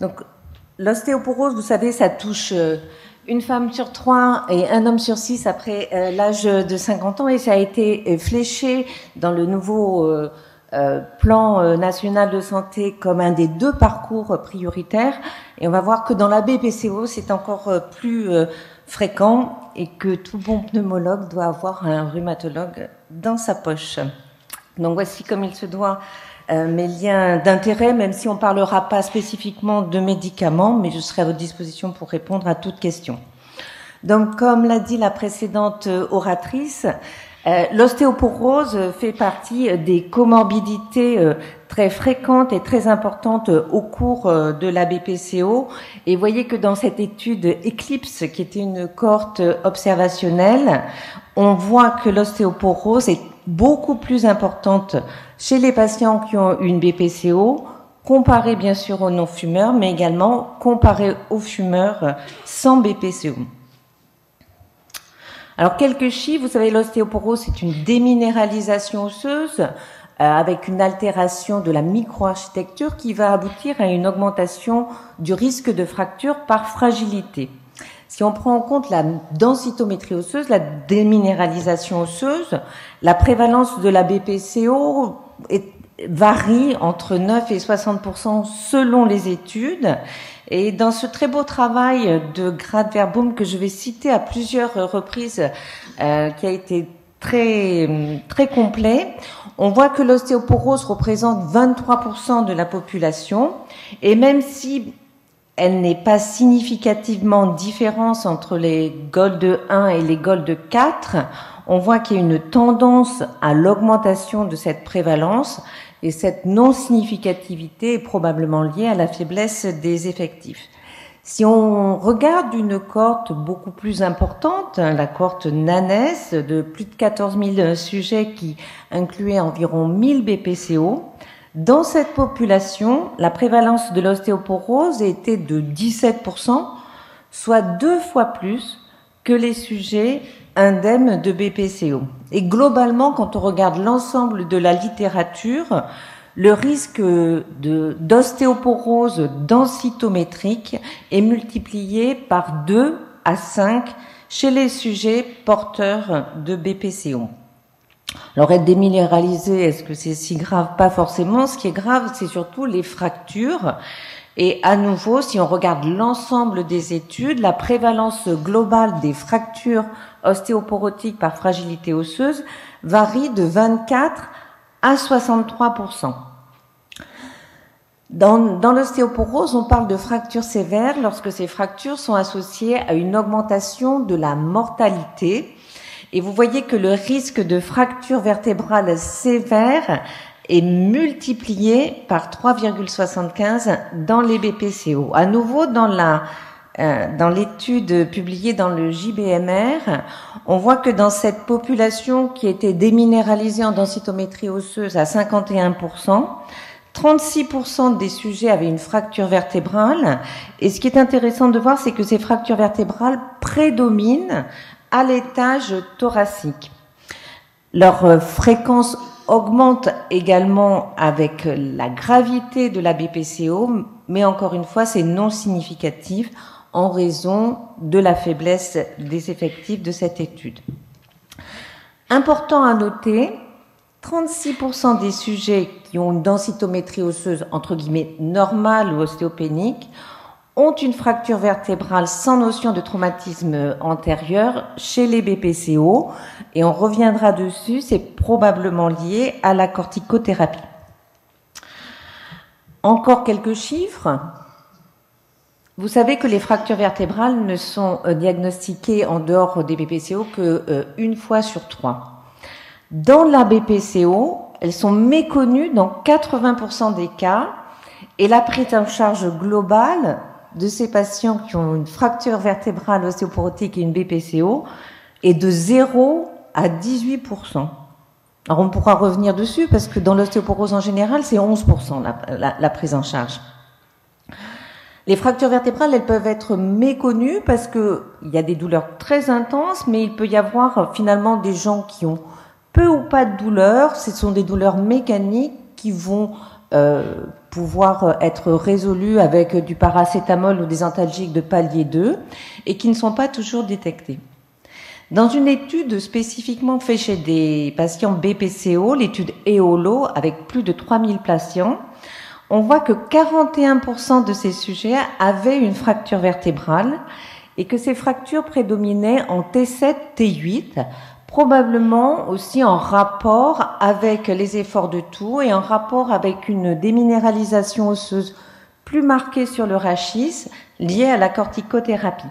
Donc, l'ostéoporose, vous savez, ça touche euh, une femme sur trois et un homme sur six après euh, l'âge de 50 ans et ça a été euh, fléché dans le nouveau plan national de santé comme un des deux parcours prioritaires. Et on va voir que dans la BPCO, c'est encore plus fréquent et que tout bon pneumologue doit avoir un rhumatologue dans sa poche. Donc voici comme il se doit euh, mes liens d'intérêt, même si on ne parlera pas spécifiquement de médicaments, mais je serai à votre disposition pour répondre à toute question. Donc, comme l'a dit la précédente oratrice, euh, l'ostéoporose fait partie des comorbidités euh, très fréquentes et très importantes au cours de la BPCO. Et voyez que dans cette étude Eclipse, qui était une cohorte observationnelle, on voit que l'ostéoporose est beaucoup plus importante chez les patients qui ont une BPCO, comparée bien sûr aux non-fumeurs, mais également comparée aux fumeurs sans BPCO. Alors quelques chiffres, vous savez, l'ostéoporose, c'est une déminéralisation osseuse euh, avec une altération de la microarchitecture qui va aboutir à une augmentation du risque de fracture par fragilité. Si on prend en compte la densitométrie osseuse, la déminéralisation osseuse, la prévalence de la BPCO varie entre 9 et 60 selon les études. Et dans ce très beau travail de Grad Verboom que je vais citer à plusieurs reprises, euh, qui a été très très complet, on voit que l'ostéoporose représente 23% de la population et même si elle n'est pas significativement différente entre les Gold 1 et les Gold 4. On voit qu'il y a une tendance à l'augmentation de cette prévalence et cette non-significativité est probablement liée à la faiblesse des effectifs. Si on regarde une cohorte beaucoup plus importante, la cohorte NANES de plus de 14 000 sujets qui incluait environ 1000 BPCO, dans cette population, la prévalence de l'ostéoporose était de 17%, soit deux fois plus que les sujets indemnes de BPCO. Et globalement, quand on regarde l'ensemble de la littérature, le risque d'ostéoporose densitométrique est multiplié par 2 à 5 chez les sujets porteurs de BPCO. Alors être déminéralisé, est-ce que c'est si grave? Pas forcément. Ce qui est grave, c'est surtout les fractures. Et à nouveau, si on regarde l'ensemble des études, la prévalence globale des fractures ostéoporotiques par fragilité osseuse varie de 24 à 63 dans, dans l'ostéoporose, on parle de fractures sévères lorsque ces fractures sont associées à une augmentation de la mortalité. Et vous voyez que le risque de fracture vertébrale sévère est multiplié par 3,75 dans les BPCO. À nouveau, dans euh, dans l'étude publiée dans le JBMR, on voit que dans cette population qui était déminéralisée en densitométrie osseuse à 51%, 36% des sujets avaient une fracture vertébrale. Et ce qui est intéressant de voir, c'est que ces fractures vertébrales prédominent à l'étage thoracique. Leur euh, fréquence augmente également avec la gravité de la BPCO, mais encore une fois, c'est non significatif en raison de la faiblesse des effectifs de cette étude. Important à noter, 36% des sujets qui ont une densitométrie osseuse entre guillemets normale ou ostéopénique ont une fracture vertébrale sans notion de traumatisme antérieur chez les BPCO et on reviendra dessus, c'est probablement lié à la corticothérapie. Encore quelques chiffres. Vous savez que les fractures vertébrales ne sont euh, diagnostiquées en dehors des BPCO que euh, une fois sur trois. Dans la BPCO, elles sont méconnues dans 80% des cas et la prise en charge globale de ces patients qui ont une fracture vertébrale ostéoporotique et une BPCO est de 0 à 18% Alors on pourra revenir dessus parce que dans l'ostéoporose en général, c'est 11 la, la, prise en charge. Les fractures vertébrales, elles peuvent être méconnues parce que il y a des douleurs très intenses, mais il peut y avoir finalement des gens qui ont peu ou pas de douleurs. Ce sont des douleurs mécaniques qui vont pouvoir être résolus avec du paracétamol ou des antalgiques de palier 2 et qui ne sont pas toujours détectés. Dans une étude spécifiquement faite chez des patients BPCO, l'étude EOLO, avec plus de 3000 patients, on voit que 41% de ces sujets avaient une fracture vertébrale et que ces fractures prédominaient en T7, T8, probablement aussi en rapport avec les efforts de toux et en rapport avec une déminéralisation osseuse plus marquée sur le rachis liée à la corticothérapie.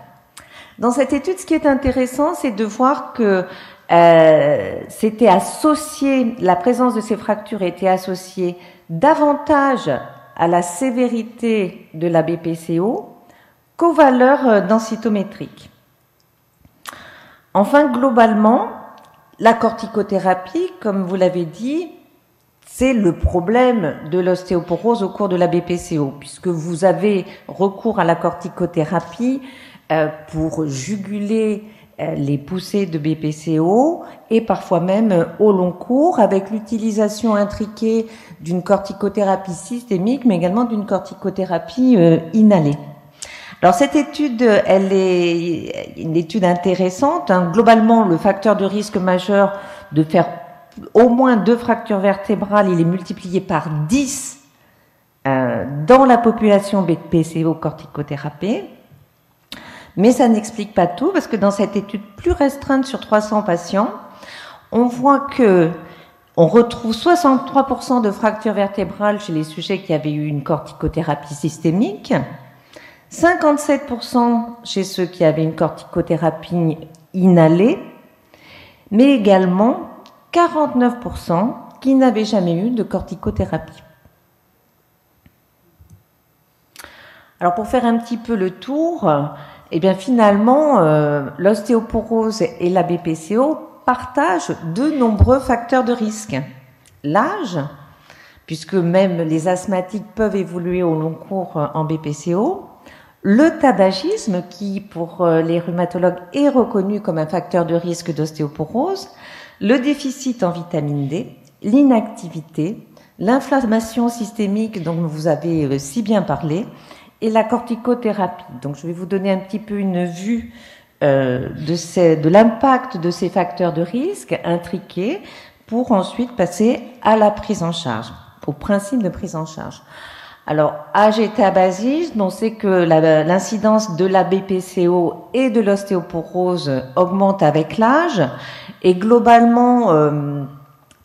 Dans cette étude, ce qui est intéressant, c'est de voir que euh, c'était associé, la présence de ces fractures était associée davantage à la sévérité de la BPCO qu'aux valeurs euh, densitométriques. Enfin, globalement, la corticothérapie, comme vous l'avez dit, c'est le problème de l'ostéoporose au cours de la BPCO, puisque vous avez recours à la corticothérapie euh, pour juguler euh, les poussées de BPCO et parfois même au long cours avec l'utilisation intriquée d'une corticothérapie systémique mais également d'une corticothérapie euh, inhalée. Alors cette étude, elle est une étude intéressante. Hein. Globalement, le facteur de risque majeur de faire au moins deux fractures vertébrales, il est multiplié par 10 euh, dans la population BPCO corticothérapie. Mais ça n'explique pas tout parce que dans cette étude plus restreinte sur 300 patients, on voit que on retrouve 63% de fractures vertébrales chez les sujets qui avaient eu une corticothérapie systémique, 57% chez ceux qui avaient une corticothérapie inhalée, mais également 49% qui n'avaient jamais eu de corticothérapie. Alors pour faire un petit peu le tour, eh bien finalement, euh, l'ostéoporose et la BPCO partagent de nombreux facteurs de risque. L'âge, puisque même les asthmatiques peuvent évoluer au long cours en BPCO, le tabagisme, qui pour euh, les rhumatologues est reconnu comme un facteur de risque d'ostéoporose, le déficit en vitamine D, l'inactivité, l'inflammation systémique dont vous avez si bien parlé, et la corticothérapie. Donc je vais vous donner un petit peu une vue euh, de, de l'impact de ces facteurs de risque intriqués pour ensuite passer à la prise en charge, au principe de prise en charge. Alors, âge et tabagisme, on sait que l'incidence de la BPCO et de l'ostéoporose augmente avec l'âge et globalement, euh,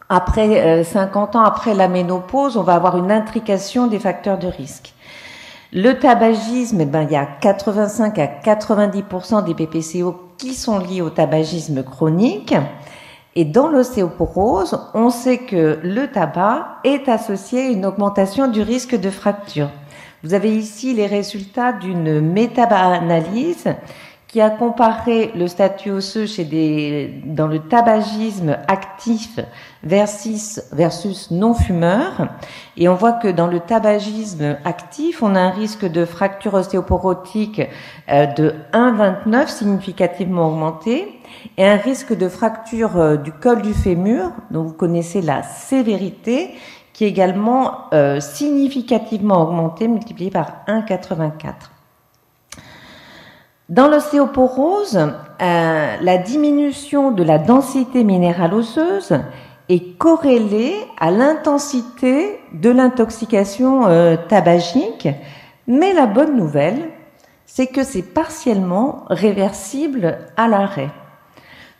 après 50 euh, ans après la ménopause, on va avoir une intrication des facteurs de risque. Le tabagisme, eh ben, il y a 85 à 90% des BPCO qui sont liés au tabagisme chronique. Et dans l'ostéoporose, on sait que le tabac est associé à une augmentation du risque de fracture. Vous avez ici les résultats d'une méta-analyse qui a comparé le statut osseux chez des, dans le tabagisme actif versus, versus non-fumeur. Et on voit que dans le tabagisme actif, on a un risque de fracture ostéoporotique euh, de 1,29 significativement augmenté et un risque de fracture euh, du col du fémur, dont vous connaissez la sévérité, qui est également euh, significativement augmenté, multiplié par 1,84. Dans l'ostéoporose, euh, la diminution de la densité minérale osseuse est corrélée à l'intensité de l'intoxication euh, tabagique, mais la bonne nouvelle, c'est que c'est partiellement réversible à l'arrêt.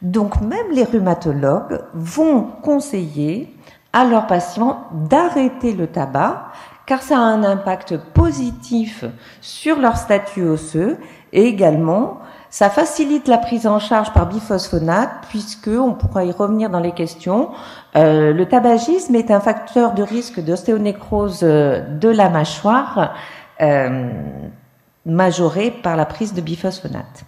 Donc même les rhumatologues vont conseiller à leurs patients d'arrêter le tabac car ça a un impact positif sur leur statut osseux et également ça facilite la prise en charge par biphosphonate puisque on pourra y revenir dans les questions. Euh, le tabagisme est un facteur de risque d'ostéonécrose de la mâchoire euh, majoré par la prise de biphosphonate.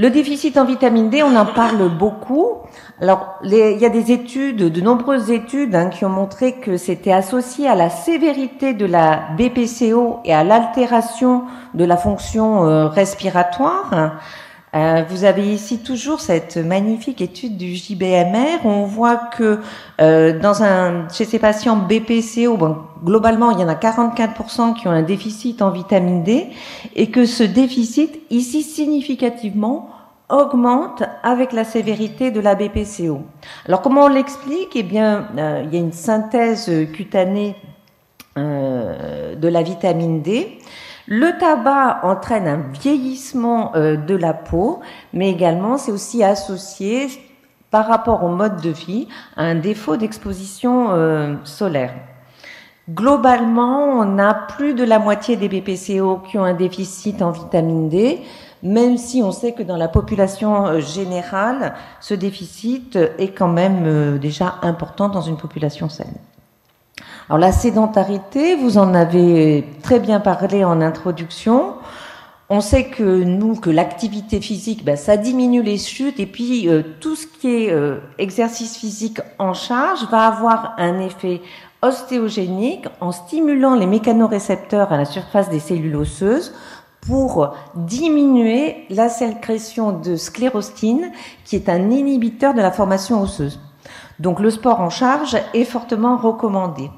Le déficit en vitamine D, on en parle beaucoup. Alors, il y a des études, de nombreuses études, hein, qui ont montré que c'était associé à la sévérité de la BPCO et à l'altération de la fonction euh, respiratoire. Euh, vous avez ici toujours cette magnifique étude du JBMR. On voit que euh, dans un, chez ces patients BPCO, bon, globalement, il y en a 44% qui ont un déficit en vitamine D et que ce déficit, ici significativement, augmente avec la sévérité de la BPCO. Alors comment on l'explique? Eh bien, euh, il y a une synthèse cutanée de la vitamine D. Le tabac entraîne un vieillissement euh, de la peau, mais également c'est aussi associé par rapport au mode de vie à un défaut d'exposition euh, solaire. Globalement, on a plus de la moitié des BPCO qui ont un déficit en vitamine D, même si on sait que dans la population euh, générale, ce déficit est quand même déjà important dans une population saine. Alors la sédentarité, vous en avez très bien parlé en introduction. On sait que nous, que l'activité physique, ben, ça diminue les chutes et puis euh, tout ce qui est euh, exercice physique en charge va avoir un effet ostéogénique en stimulant les mécanorécepteurs à la surface des cellules osseuses pour diminuer la sécrétion de sclérostine qui est un inhibiteur de la formation osseuse. Donc le sport en charge est fortement recommandé.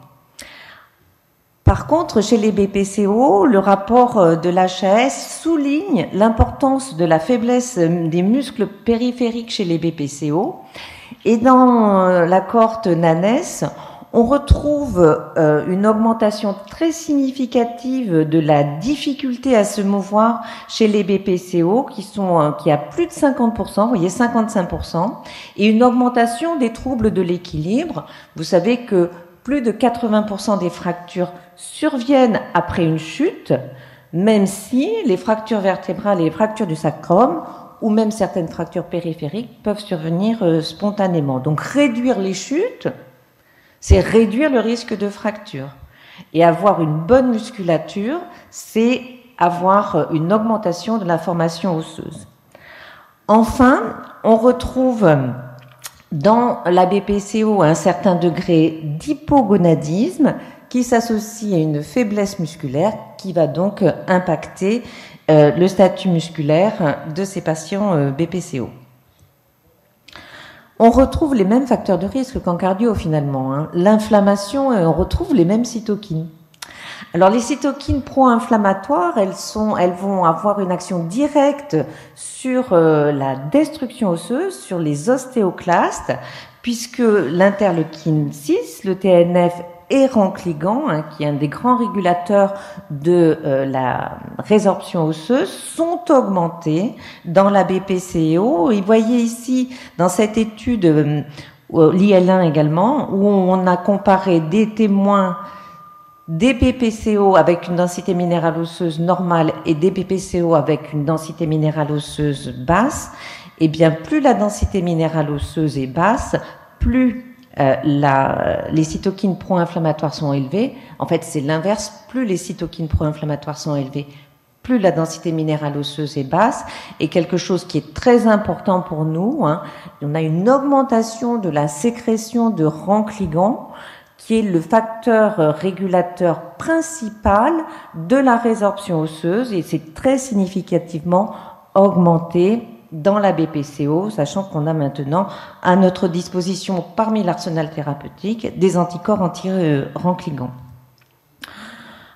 Par contre, chez les BPCO, le rapport euh, de l'HAS souligne l'importance de la faiblesse euh, des muscles périphériques chez les BPCO. Et dans euh, la cohorte NANES, on retrouve une augmentation très significative de la difficulté à se mouvoir chez les BPCO qui sont qui a plus de 50%, vous voyez 55%, et une augmentation des troubles de l'équilibre. Vous savez que plus de 80% des fractures surviennent après une chute, même si les fractures vertébrales et les fractures du sacrum ou même certaines fractures périphériques peuvent survenir euh, spontanément. Donc réduire les chutes, c'est réduire le risque de fracture. Et avoir une bonne musculature, c'est avoir euh, une augmentation de la formation osseuse. Enfin, on retrouve dans la BPCO un certain degré d'hypogonadisme qui s'associe à une faiblesse musculaire qui va donc impacter euh, le statut musculaire de ces patients euh, BPCO. On retrouve les mêmes facteurs de risque qu'en cardio finalement. Hein. L'inflammation, on retrouve les mêmes cytokines. Alors les cytokines pro-inflammatoires, elles vont avoir une action directe sur euh, la destruction osseuse, sur les ostéoclastes, puisque l'interleukine 6, le TNF et Rancligan, hein, qui est un des grands régulateurs de euh, la résorption osseuse, sont augmentés dans la BPCO. Et voyez ici, dans cette étude, euh, l'IL1 également, où on a comparé des témoins des BPCO avec une densité minérale osseuse normale et des BPCO avec une densité minérale osseuse basse, et eh bien plus la densité minérale osseuse est basse, plus euh, les cytokines pro-inflammatoires sont élevées. En fait, c'est l'inverse. Plus les cytokines pro-inflammatoires sont élevées, plus la densité minérale osseuse est basse. Et quelque chose qui est très important pour nous, hein, on a une augmentation de la sécrétion de rancligans qui est le facteur euh, régulateur principal de la résorption osseuse et c'est très significativement augmenté dans la BPCO, sachant qu'on a maintenant à notre disposition parmi l'arsenal thérapeutique des anticorps anti-rancligans.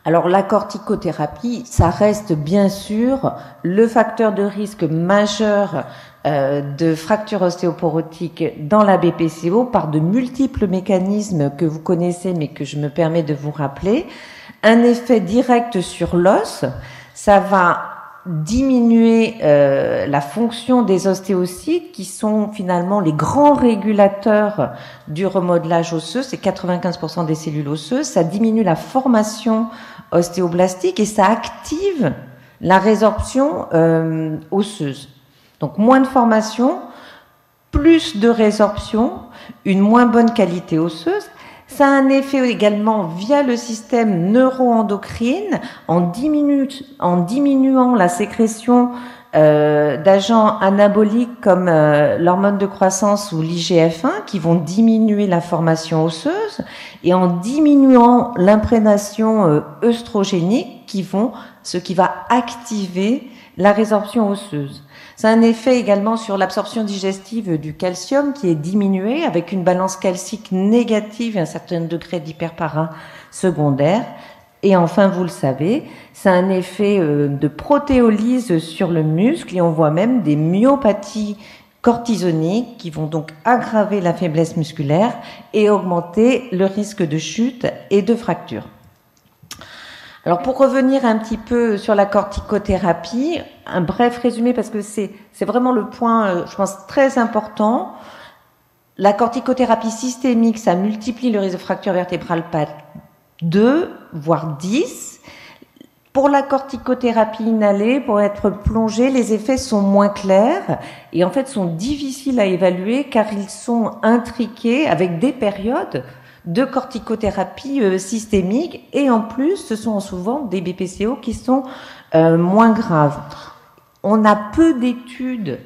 Alors la corticothérapie, ça reste bien sûr le facteur de risque majeur euh, de fractures ostéoporotiques dans la BPCO par de multiples mécanismes que vous connaissez mais que je me permets de vous rappeler. Un effet direct sur l'os, ça va diminuer euh, la fonction des ostéocytes qui sont finalement les grands régulateurs du remodelage osseux, c'est 95% des cellules osseuses, ça diminue la formation ostéoblastique et ça active la résorption euh, osseuse. Donc moins de formation, plus de résorption, une moins bonne qualité osseuse. Ça a un effet également via le système neuroendocrine en, diminuant la sécrétion euh, d'agents anaboliques comme euh, l'hormone de croissance ou l'IGF-1 qui vont diminuer la formation osseuse et en diminuant l'imprégnation euh, œstrogénique qui vont, ce qui va activer la résorption osseuse. C'est un effet également sur l'absorption digestive du calcium qui est diminuée avec une balance calcique négative et un certain degré d'hyperpara secondaire. Et enfin, vous le savez, c'est un effet euh, de protéolyse sur le muscle et on voit même des myopathies cortisoniques qui vont donc aggraver la faiblesse musculaire et augmenter le risque de chute et de fracture. Alors pour revenir un petit peu sur la corticothérapie, un bref résumé parce que c'est vraiment le point, euh, je pense très important. La corticothérapie systémique, ça multiplie le risque de fracture vertébrale par 2, voire 10. Pour la corticothérapie inhalée, pour être plongée, les effets sont moins clairs et en fait sont difficiles à évaluer car ils sont intriqués avec des périodes de corticothérapie euh, systémique et en plus ce sont souvent des BPCO qui sont euh, moins graves. On a peu d'études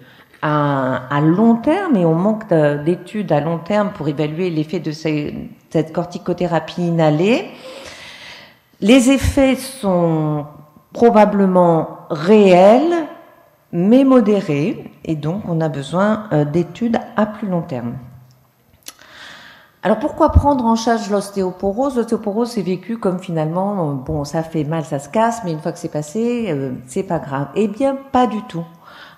à, long terme et on manque d'études à long terme pour évaluer l'effet de cette corticothérapie inhalée. Les effets sont probablement réels mais modérés et donc on a besoin euh, d'études à plus long terme. Alors pourquoi prendre en charge l'ostéoporose? L'ostéoporose c'est vécu comme finalement bon ça fait mal, ça se casse, mais une fois que c'est passé, euh, c'est pas grave. Eh bien pas du tout.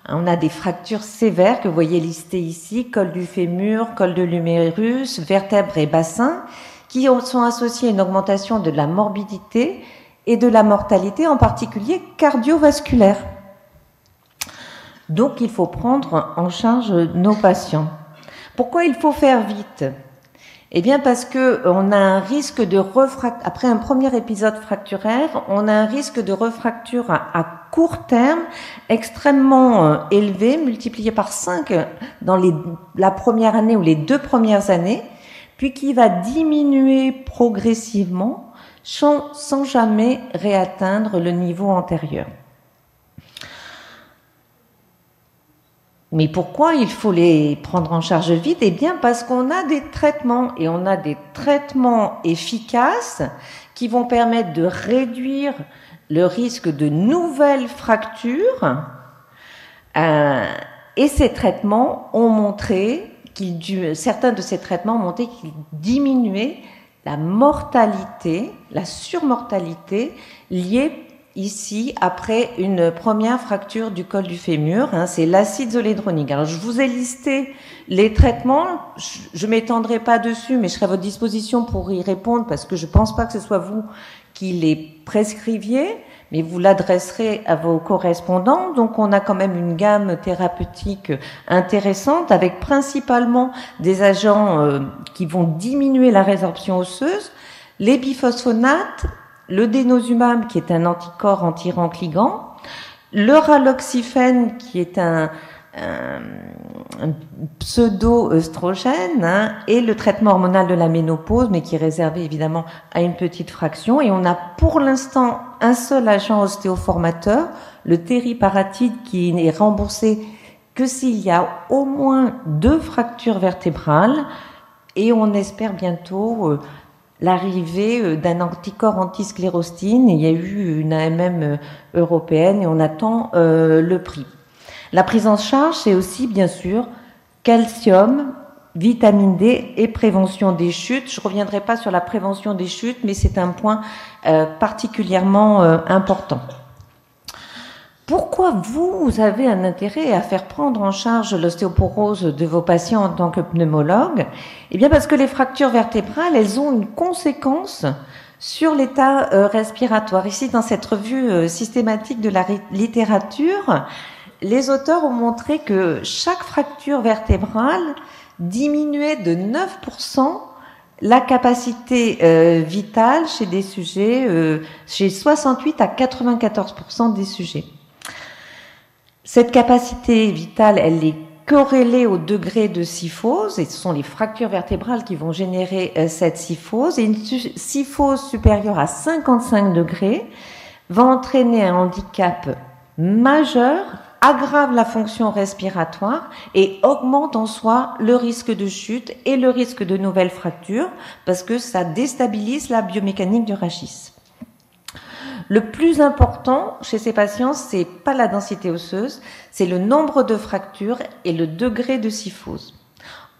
On a des fractures sévères que vous voyez listées ici, col du fémur, col de l'humérus, vertèbres et bassins, qui sont associés à une augmentation de la morbidité et de la mortalité, en particulier cardiovasculaire. Donc il faut prendre en charge nos patients. Pourquoi il faut faire vite? Eh bien parce que on a un risque de après un premier épisode fracturaire, on a un risque de refracture à, court terme extrêmement euh, élevé, multiplié par 5 dans la première année ou les deux premières années, puis qui va diminuer progressivement sans jamais réatteindre le niveau antérieur. Mais pourquoi il faut les prendre en charge vite? Eh bien parce qu'on a des traitements et on a des traitements efficaces qui vont permettre de réduire le risque de nouvelles fractures. Euh, et ces traitements ont montré qu'ils, certains de ces traitements ont montré qu'ils diminuaient la mortalité, la surmortalité liée ici après une première fracture du col du fémur. Hein, c'est l'acide zolédronique. Alors je vous ai listé les traitements. Je, ne m'étendrai pas dessus, mais je serai à votre disposition pour y répondre parce que je pense pas que ce soit vous qui les prescriviez, mais vous l'adresserez à vos correspondants. Donc on a quand même une gamme thérapeutique intéressante avec principalement des agents euh, qui vont diminuer la résorption osseuse, les biphosphonates, le dénosumab qui est un anticorps anti-rancligant, le raloxifène qui est un, pseudo-œstrogène hein, et le traitement hormonal de la ménopause, mais qui est réservé évidemment à une petite fraction. Et on a pour l'instant un seul agent ostéoformateur, le tériparatide, qui n'est remboursé que s'il y a au moins deux fractures vertébrales. Et on espère bientôt euh, l'arrivée euh, d'un anticorps antisclérostine. Il y a eu une AMM euh, européenne et on attend euh, le prix. La prise en charge, c'est aussi bien sûr calcium, vitamine D et prévention des chutes. Je reviendrai pas sur la prévention des chutes, mais c'est un point particulièrement important. Pourquoi vous avez un intérêt à faire prendre en charge l'ostéoporose de vos patients en tant que pneumologue Eh bien parce que les fractures vertébrales, elles ont une conséquence sur l'état euh, respiratoire. Ici, dans cette revue euh, systématique de la littérature, les auteurs ont montré que chaque fracture vertébrale diminuait de 9% la capacité euh, vitale chez des sujets, chez 68 à 94% des sujets. Cette capacité vitale, elle est corrélée au degré de syphose, et ce sont les fractures vertébrales qui vont générer euh, cette syphose. Et une syphose supérieure à 55 degrés va entraîner un handicap majeur aggrave la fonction respiratoire et augmente en soi le risque de chute et le risque de nouvelles fractures parce que ça déstabilise la biomécanique du rachis. Le plus important chez ces patients, c'est pas la densité osseuse, c'est le nombre de fractures et le degré de syphose.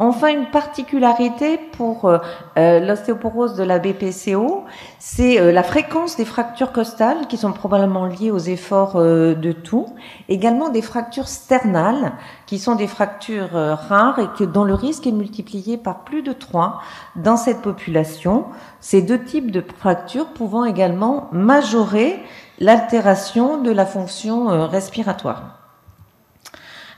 Enfin, une particularité pour euh, euh, l'ostéoporose de la BPCO, c'est euh, la fréquence des fractures costales qui sont probablement liées aux efforts de tout. Également des fractures sternales qui sont des fractures rares et dont le risque est multiplié par plus de 3 dans cette population. Ces deux types de fractures pouvant également majorer l'altération de la fonction respiratoire.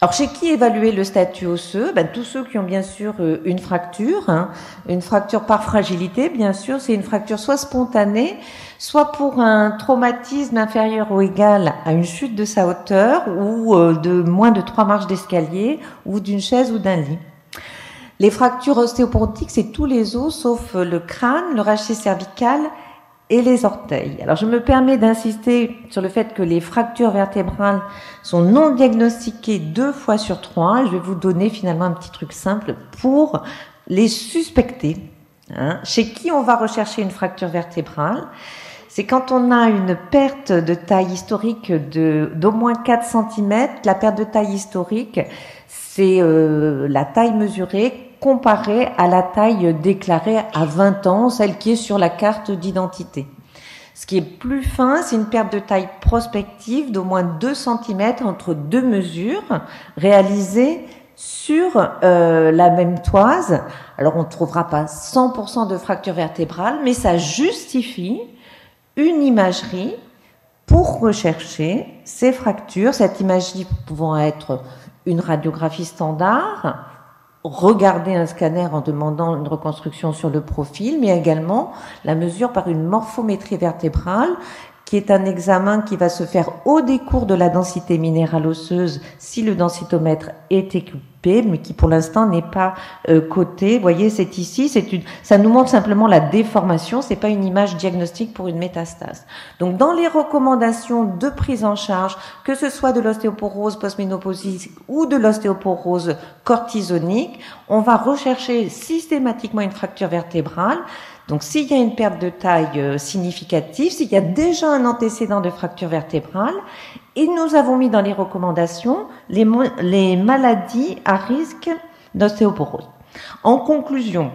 Alors, chez qui évaluer le statut osseux? Ben, Tous ceux qui ont bien sûr euh, une fracture, hein. une fracture par fragilité, bien sûr, c'est une fracture soit spontanée, soit pour un traumatisme inférieur ou égal à une chute de sa hauteur, ou euh, de moins de trois marches d'escalier, ou d'une chaise ou d'un lit. Les fractures ostéoporotiques, c'est tous les os sauf le crâne, le rachis cervical et les orteils. Alors je me permets d'insister sur le fait que les fractures vertébrales sont non diagnostiquées deux fois sur trois. Je vais vous donner finalement un petit truc simple pour les suspecter. Hein. Chez qui on va rechercher une fracture vertébrale? C'est quand on a une perte de taille historique de d'au moins 4 cm. La perte de taille historique, c'est euh, la taille mesurée comparée à la taille déclarée à 20 ans, celle qui est sur la carte d'identité. Ce qui est plus fin, c'est une perte de taille prospective d'au moins 2 cm entre deux mesures réalisées sur euh, la même toise. Alors on ne trouvera pas 100% de fracture vertébrale, mais ça justifie une imagerie pour rechercher ces fractures, cette imagerie pouvant être une radiographie standard, regarder un scanner en demandant une reconstruction sur le profil, mais également la mesure par une morphométrie vertébrale qui est un examen qui va se faire au décours de la densité minérale osseuse si le densitomètre est équipé, mais qui pour l'instant n'est pas euh, coté. Vous voyez, c'est ici, c'est une, ça nous montre simplement la déformation, c'est pas une image diagnostique pour une métastase. Donc, dans les recommandations de prise en charge, que ce soit de l'ostéoporose postménopausique ou de l'ostéoporose cortisonique, on va rechercher systématiquement une fracture vertébrale donc s'il y a une perte de taille euh, significative, s'il y a déjà un antécédent de fracture vertébrale, et nous avons mis dans les recommandations les, maladies à risque d'ostéoporose. En conclusion,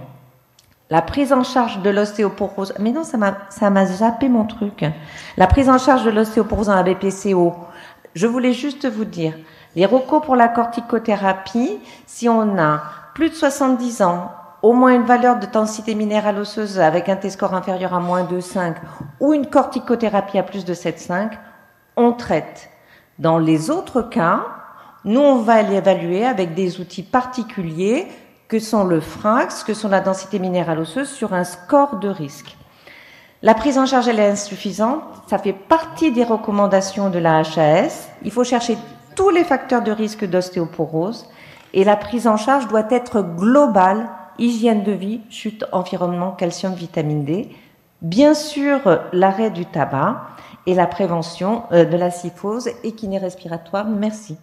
la prise en charge de l'ostéoporose, mais non, ça m'a, ça zappé mon truc. La prise en charge de l'ostéoporose dans la BPCO, je voulais juste vous dire, les recos pour la corticothérapie, si on a plus de 70 ans, au moins une valeur de densité minérale osseuse avec un T-score inférieur à moins de 5 ou une corticothérapie à plus de 7,5, on traite. Dans les autres cas, nous, on va l'évaluer avec des outils particuliers que sont le FRAX, que sont la densité minérale osseuse sur un score de risque. La prise en charge, elle est insuffisante. Ça fait partie des recommandations de la HAS. Il faut chercher tous les facteurs de risque d'ostéoporose et la prise en charge doit être globale hygiène de vie, chute, environnement, calcium, vitamine D. Bien sûr, l'arrêt du tabac et la prévention euh, de la syphose et kiné respiratoire. Merci.